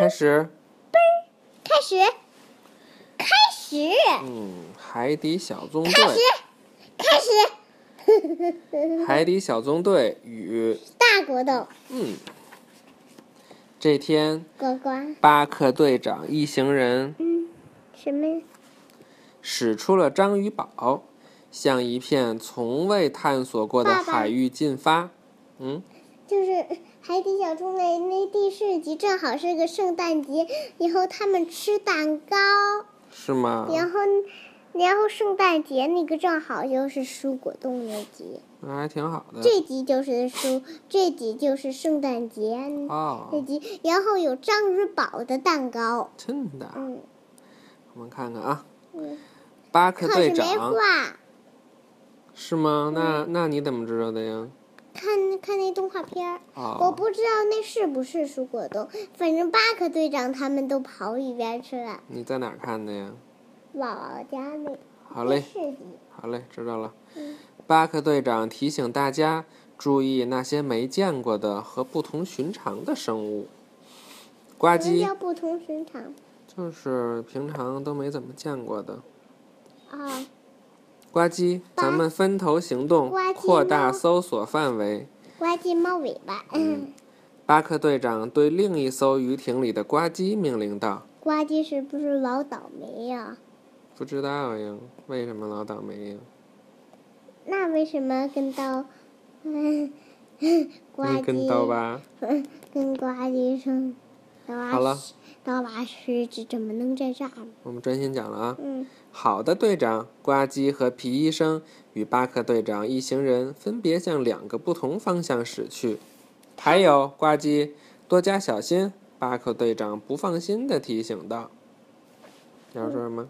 开始。开始，开始，嗯，海底小纵队。开始，开始。海底小纵队与大国斗。嗯，这天，呱呱，巴克队长一行人。嗯，什么？使出了章鱼堡，向一片从未探索过的海域进发。嗯，就是海底小纵队那第四集正好是个圣诞节，然后他们吃蛋糕。是吗？然后，然后圣诞节那个正好就是蔬果冻那集。那还挺好的。这集就是蔬，这集就是圣诞节。哦。这集，然后有章鱼堡的蛋糕。真的。嗯。我们看看啊。嗯。巴克队长。是吗？那那你怎么知道的呀？看看那动画片儿。哦。我不知道那是不是蔬果冻，反正巴克队长他们都跑一边去了。你在哪儿看的呀？姥姥家那。好嘞。是好嘞，知道了。嗯。巴克队长提醒大家注意那些没见过的和不同寻常的生物。呱唧。什么叫不同寻常？就是平常都没怎么见过的。啊。呱唧，咱们分头行动，扩大搜索范围。呱唧猫尾巴。嗯。巴克队长对另一艘鱼艇里的呱唧命令道：“呱唧是不是老倒霉呀？”不知道呀，为什么老倒霉呀？那为什么跟刀？嗯，呱唧。跟刀疤。跟呱唧说。好了。刀疤狮子怎么能在这儿？我们专心讲了啊。嗯。好的，队长。呱唧和皮医生与巴克队长一行人分别向两个不同方向驶去。还有，呱唧，多加小心！巴克队长不放心的提醒道。要说什么？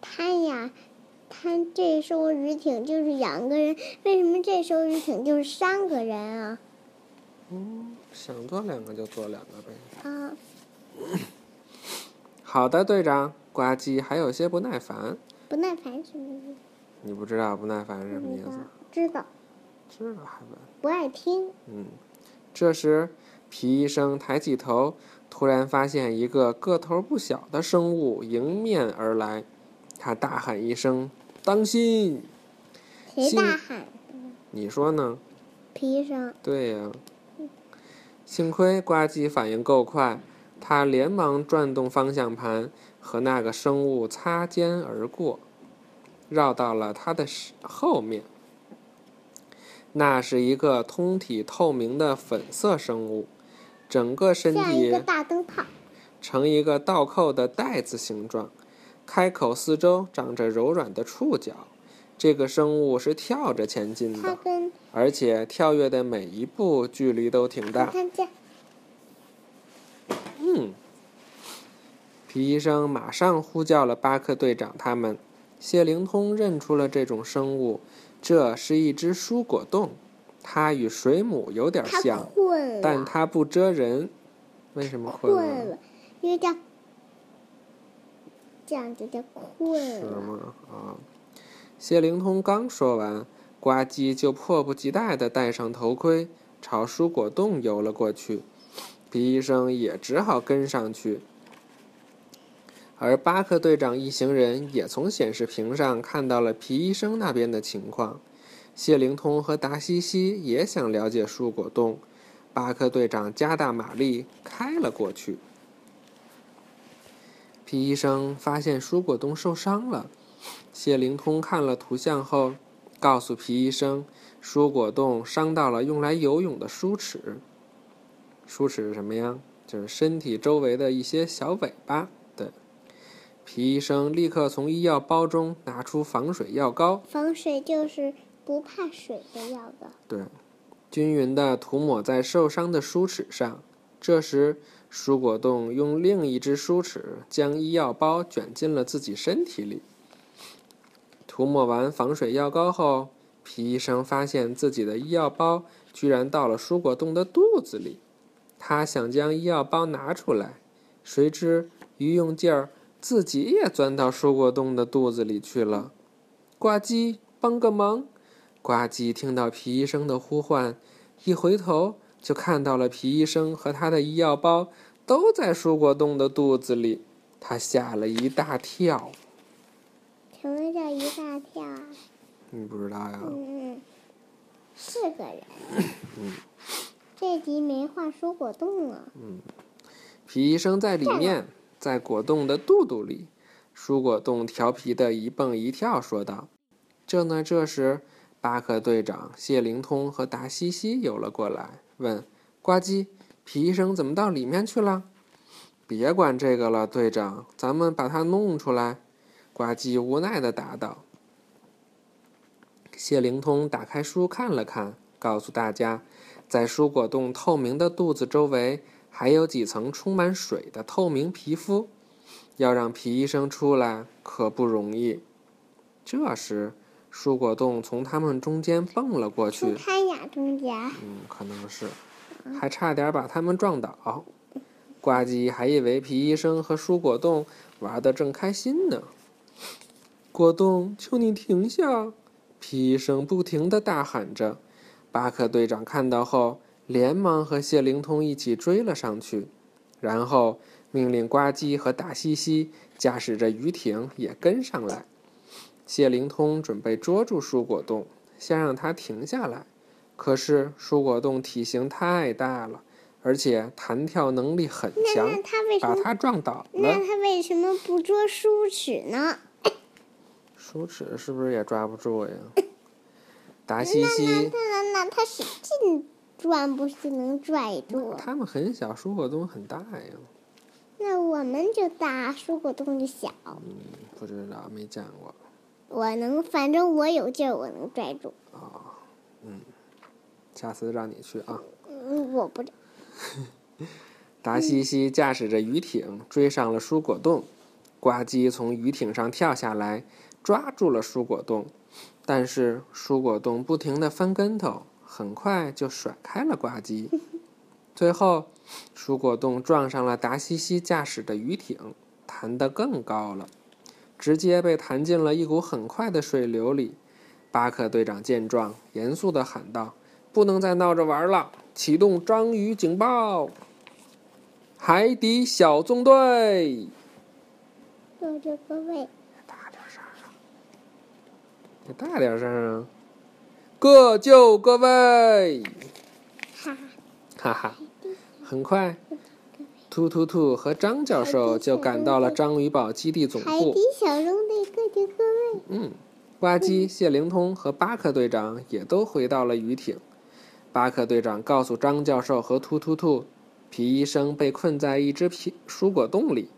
他呀，他这艘鱼艇就是两个人，为什么这艘鱼艇就是三个人啊？嗯，想坐两个就坐两个呗。啊。好的，队长。呱唧还有些不耐烦。不耐烦什么意思？你不知道不耐烦是什么意思？知道。知道还问？不爱听。嗯。这时，皮医生抬起头，突然发现一个个头不小的生物迎面而来。他大喊一声：“当心！”谁大喊？你说呢？皮医生。对呀。幸亏呱唧反应够快，他连忙转动方向盘。和那个生物擦肩而过，绕到了他的后面。那是一个通体透明的粉色生物，整个身体呈一个倒扣的袋子形状，开口四周长着柔软的触角。这个生物是跳着前进的，而且跳跃的每一步距离都挺大。嗯。皮医生马上呼叫了巴克队长他们。谢灵通认出了这种生物，这是一只蔬果冻，它与水母有点像，但它不蜇人。为什么困了？因为它这样就叫困了。是吗？啊！谢灵通刚说完，呱唧就迫不及待地戴上头盔，朝蔬果冻游了过去。皮医生也只好跟上去。而巴克队长一行人也从显示屏上看到了皮医生那边的情况。谢灵通和达西西也想了解蔬果冻。巴克队长加大马力开了过去。皮医生发现蔬果冻受伤了。谢灵通看了图像后，告诉皮医生，蔬果冻伤到了用来游泳的梳齿。梳齿是什么呀？就是身体周围的一些小尾巴。对皮医生立刻从医药包中拿出防水药膏。防水就是不怕水的药膏。对，均匀的涂抹在受伤的梳齿上。这时，蔬果冻用另一只梳齿将医药包卷进了自己身体里。涂抹完防水药膏后，皮医生发现自己的医药包居然到了蔬果冻的肚子里。他想将医药包拿出来，谁知一用劲儿。自己也钻到蔬果冻的肚子里去了。呱唧，帮个忙！呱唧听到皮医生的呼唤，一回头就看到了皮医生和他的医药包都在蔬果冻的肚子里，他吓了一大跳。什么叫一大跳啊？你不知道呀？嗯，是个人。嗯，这集没话说果冻了。嗯，皮医生在里面，在果冻的肚肚里。蔬果冻调皮的一蹦一跳，说道：“正呢？”这时，巴克队长、谢灵通和达西西游了过来，问：“呱唧，皮医生怎么到里面去了？”“别管这个了，队长，咱们把它弄出来。”呱唧无奈的答道。谢灵通打开书看了看，告诉大家，在蔬果冻透明的肚子周围，还有几层充满水的透明皮肤。要让皮医生出来可不容易。这时，蔬果冻从他们中间蹦了过去。他俩中间。嗯，可能是，还差点把他们撞倒。呱唧还以为皮医生和蔬果冻玩的正开心呢。果冻，求你停下！皮医生不停的大喊着。巴克队长看到后，连忙和谢灵通一起追了上去，然后。命令呱唧和大西西驾驶着鱼艇也跟上来。谢灵通准备捉住蔬果冻，先让它停下来。可是蔬果冻体型太大了，而且弹跳能力很强，把它撞倒了。那他为什么不捉梳齿呢？梳齿是不是也抓不住呀？达西西，那那那他使劲转，不是能拽住？他们很小，蔬果冻很大呀。那我们就大，蔬果冻就小。嗯，不知道，没见过。我能，反正我有劲儿，我能拽住。哦，嗯，下次让你去啊。嗯，我不。达西西驾驶着鱼艇追上了蔬果冻，呱唧从鱼艇上跳下来，抓住了蔬果冻，但是蔬果冻不停地翻跟头，很快就甩开了呱唧。最后，蔬果冻撞上了达西西驾驶的鱼艇，弹得更高了，直接被弹进了一股很快的水流里。巴克队长见状，严肃地喊道：“不能再闹着玩了，启动章鱼警报！海底小纵队！大点声啊！你大点声啊！各就各位！哈哈哈哈！”很快，突突兔和张教授就赶到了章鱼堡基地总部。海底小纵队，各就各位。嗯，呱唧、谢灵通和巴克队长也都回到了鱼艇。巴克队长告诉张教授和突突兔，皮医生被困在一只皮蔬果冻里，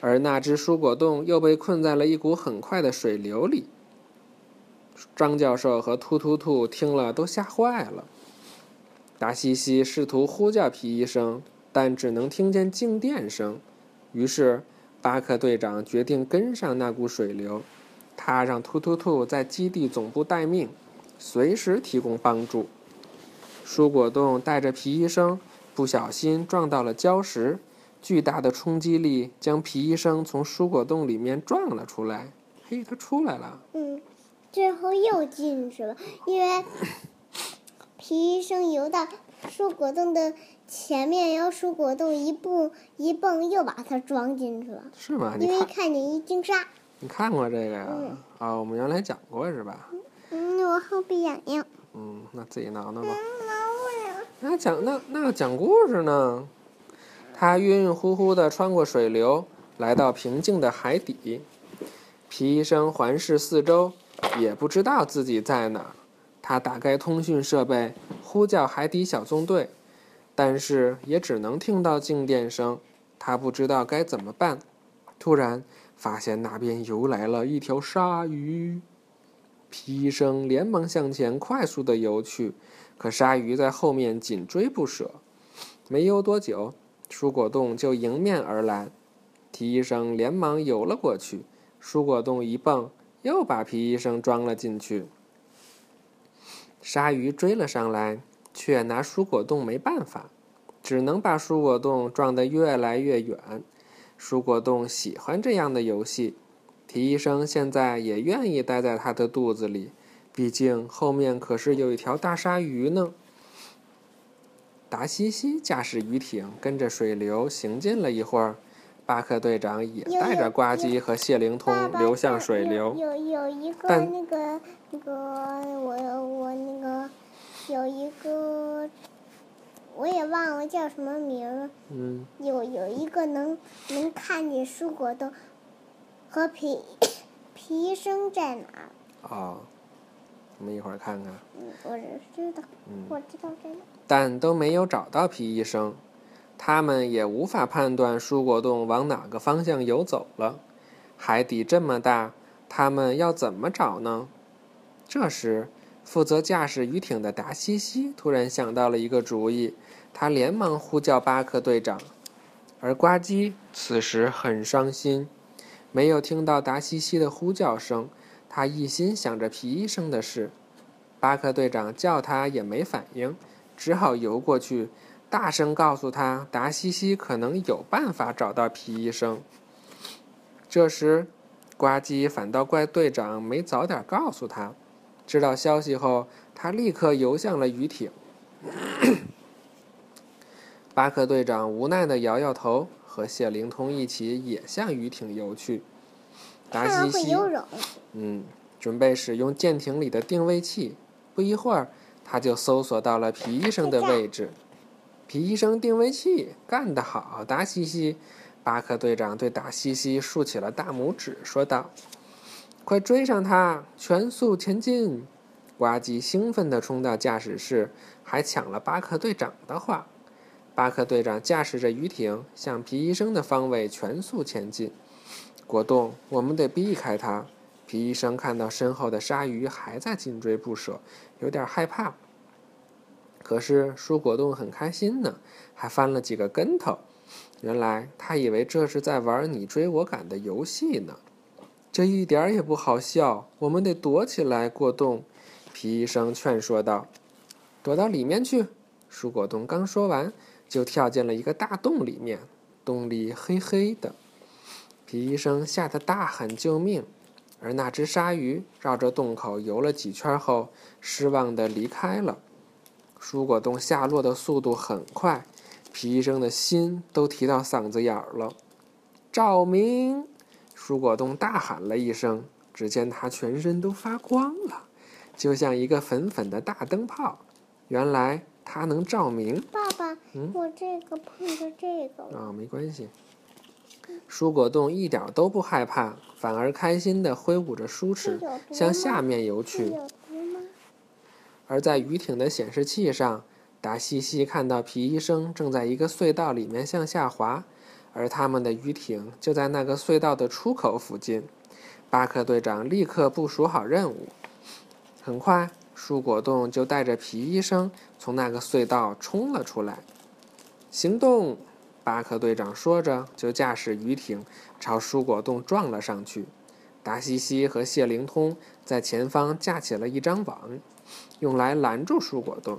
而那只蔬果冻又被困在了一股很快的水流里。张教授和突突兔听了都吓坏了。达西西试图呼叫皮医生，但只能听见静电声。于是，巴克队长决定跟上那股水流。他让突突兔在基地总部待命，随时提供帮助。蔬果冻带着皮医生不小心撞到了礁石，巨大的冲击力将皮医生从蔬果冻里面撞了出来。嘿，他出来了。嗯，最后又进去了，因为。皮医生游到蔬果冻的前面，然后蔬果冻一蹦一蹦，又把它装进去了。是吗？因为看见一金鲨。你看过这个呀？啊，我们原来讲过是吧？嗯，我后背痒痒。嗯，那自己挠挠吧。挠不了。那讲那那讲故事呢？他晕晕乎乎地穿过水流，来到平静的海底。皮医生环视四周，也不知道自己在哪儿。他打开通讯设备，呼叫海底小纵队，但是也只能听到静电声。他不知道该怎么办。突然，发现那边游来了一条鲨鱼。皮医生连忙向前快速的游去，可鲨鱼在后面紧追不舍。没游多久，蔬果冻就迎面而来。皮医生连忙游了过去，蔬果冻一蹦，又把皮医生装了进去。鲨鱼追了上来，却拿蔬果冻没办法，只能把蔬果冻撞得越来越远。蔬果冻喜欢这样的游戏，皮医生现在也愿意待在他的肚子里，毕竟后面可是有一条大鲨鱼呢。达西西驾驶鱼艇跟着水流行进了一会儿，巴克队长也带着呱唧和谢灵通流向水流。有有有一个那个那个我我那个有一个我也忘了叫什么名儿了。嗯，有有一个能能看见蔬果的和皮皮医生在哪儿？哦，我们一会儿看看。嗯，我知道，嗯我知道这个。但都没有找到皮医生，他们也无法判断蔬果冻往哪个方向游走了。海底这么大，他们要怎么找呢？这时，负责驾驶鱼艇的达西西突然想到了一个主意，他连忙呼叫巴克队长，而呱唧此时很伤心，没有听到达西西的呼叫声，他一心想着皮医生的事。巴克队长叫他也没反应。只好游过去，大声告诉他达西西可能有办法找到皮医生。这时，呱唧反倒怪队长没早点告诉他。知道消息后，他立刻游向了鱼艇。巴克队长无奈地摇摇头，和谢灵通一起也向鱼艇游去。达西西。嗯，准备使用舰艇里的定位器。不一会儿，他就搜索到了皮医生的位置。皮医生定位器干得好，达西西！巴克队长对达西西竖起了大拇指，说道：“快追上他，全速前进！”呱唧兴奋地冲到驾驶室，还抢了巴克队长的话。巴克队长驾驶着鱼艇向皮医生的方位全速前进。果冻，我们得避开他。皮医生看到身后的鲨鱼还在紧追不舍，有点害怕。可是蔬果冻很开心呢，还翻了几个跟头。原来他以为这是在玩你追我赶的游戏呢，这一点儿也不好笑。我们得躲起来。果冻，皮医生劝说道：“躲到里面去。”蔬果冻刚说完，就跳进了一个大洞里面，洞里黑黑的。皮医生吓得大喊救命。而那只鲨鱼绕着洞口游了几圈后，失望地离开了。蔬果冻下落的速度很快，皮医生的心都提到嗓子眼儿了。照明！蔬果冻大喊了一声，只见他全身都发光了，就像一个粉粉的大灯泡。原来它能照明。爸爸，嗯我这个碰着这个了。啊、没关系。蔬果冻一点都不害怕，反而开心地挥舞着梳齿向下面游去。而在鱼艇的显示器上，达西西看到皮医生正在一个隧道里面向下滑，而他们的鱼艇就在那个隧道的出口附近。巴克队长立刻部署好任务。很快，蔬果冻就带着皮医生从那个隧道冲了出来。行动！巴克队长说着，就驾驶鱼艇朝蔬果冻撞了上去。达西西和谢灵通在前方架起了一张网，用来拦住蔬果冻。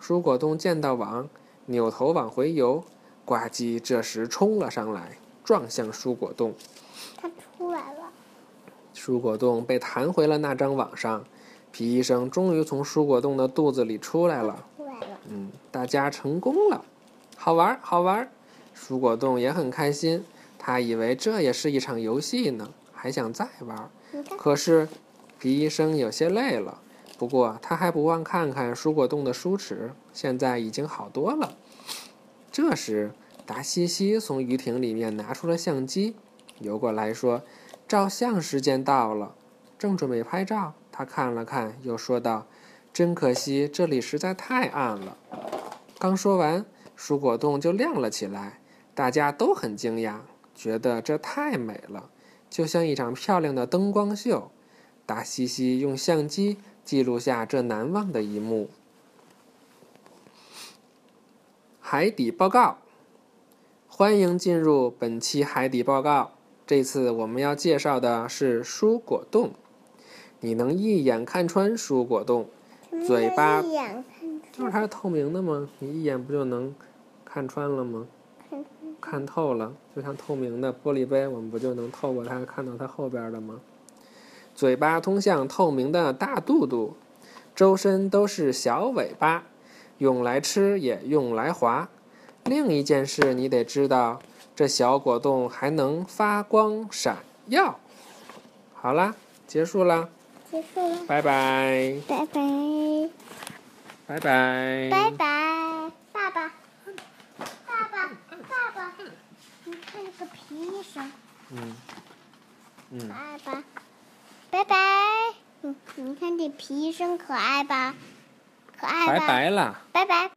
蔬果冻见到网，扭头往回游。呱唧这时冲了上来，撞向蔬果冻。它出来了。蔬果冻被弹回了那张网上。皮医生终于从蔬果冻的肚子里出来了。出来了。嗯，大家成功了，好玩儿，好玩儿。蔬果冻也很开心，他以为这也是一场游戏呢，还想再玩儿。可是，皮医生有些累了，不过他还不忘看看蔬果冻的梳齿，现在已经好多了。这时，达西西从鱼艇里面拿出了相机，游过来说：“照相时间到了。”正准备拍照，他看了看，又说道：“真可惜，这里实在太暗了。”刚说完，蔬果冻就亮了起来，大家都很惊讶，觉得这太美了。就像一场漂亮的灯光秀。达西西用相机记录下这难忘的一幕。海底报告，欢迎进入本期海底报告。这次我们要介绍的是蔬果冻。你能一眼看穿蔬果冻，嘴巴就是它是透明的吗？你一眼不就能看穿了吗？看看透了，就像透明的玻璃杯，我们不就能透过它看到它后边的吗？嘴巴通向透明的大肚肚，周身都是小尾巴，用来吃也用来划。另一件事你得知道，这小果冻还能发光闪耀。好啦，结束啦，结束了，拜拜，拜拜，拜拜，拜拜，爸爸，爸爸，爸爸，你看这个皮医生，嗯嗯，爸爸，拜拜，嗯，你看这皮医生可爱吧？可爱吧？拜拜啦。拜拜。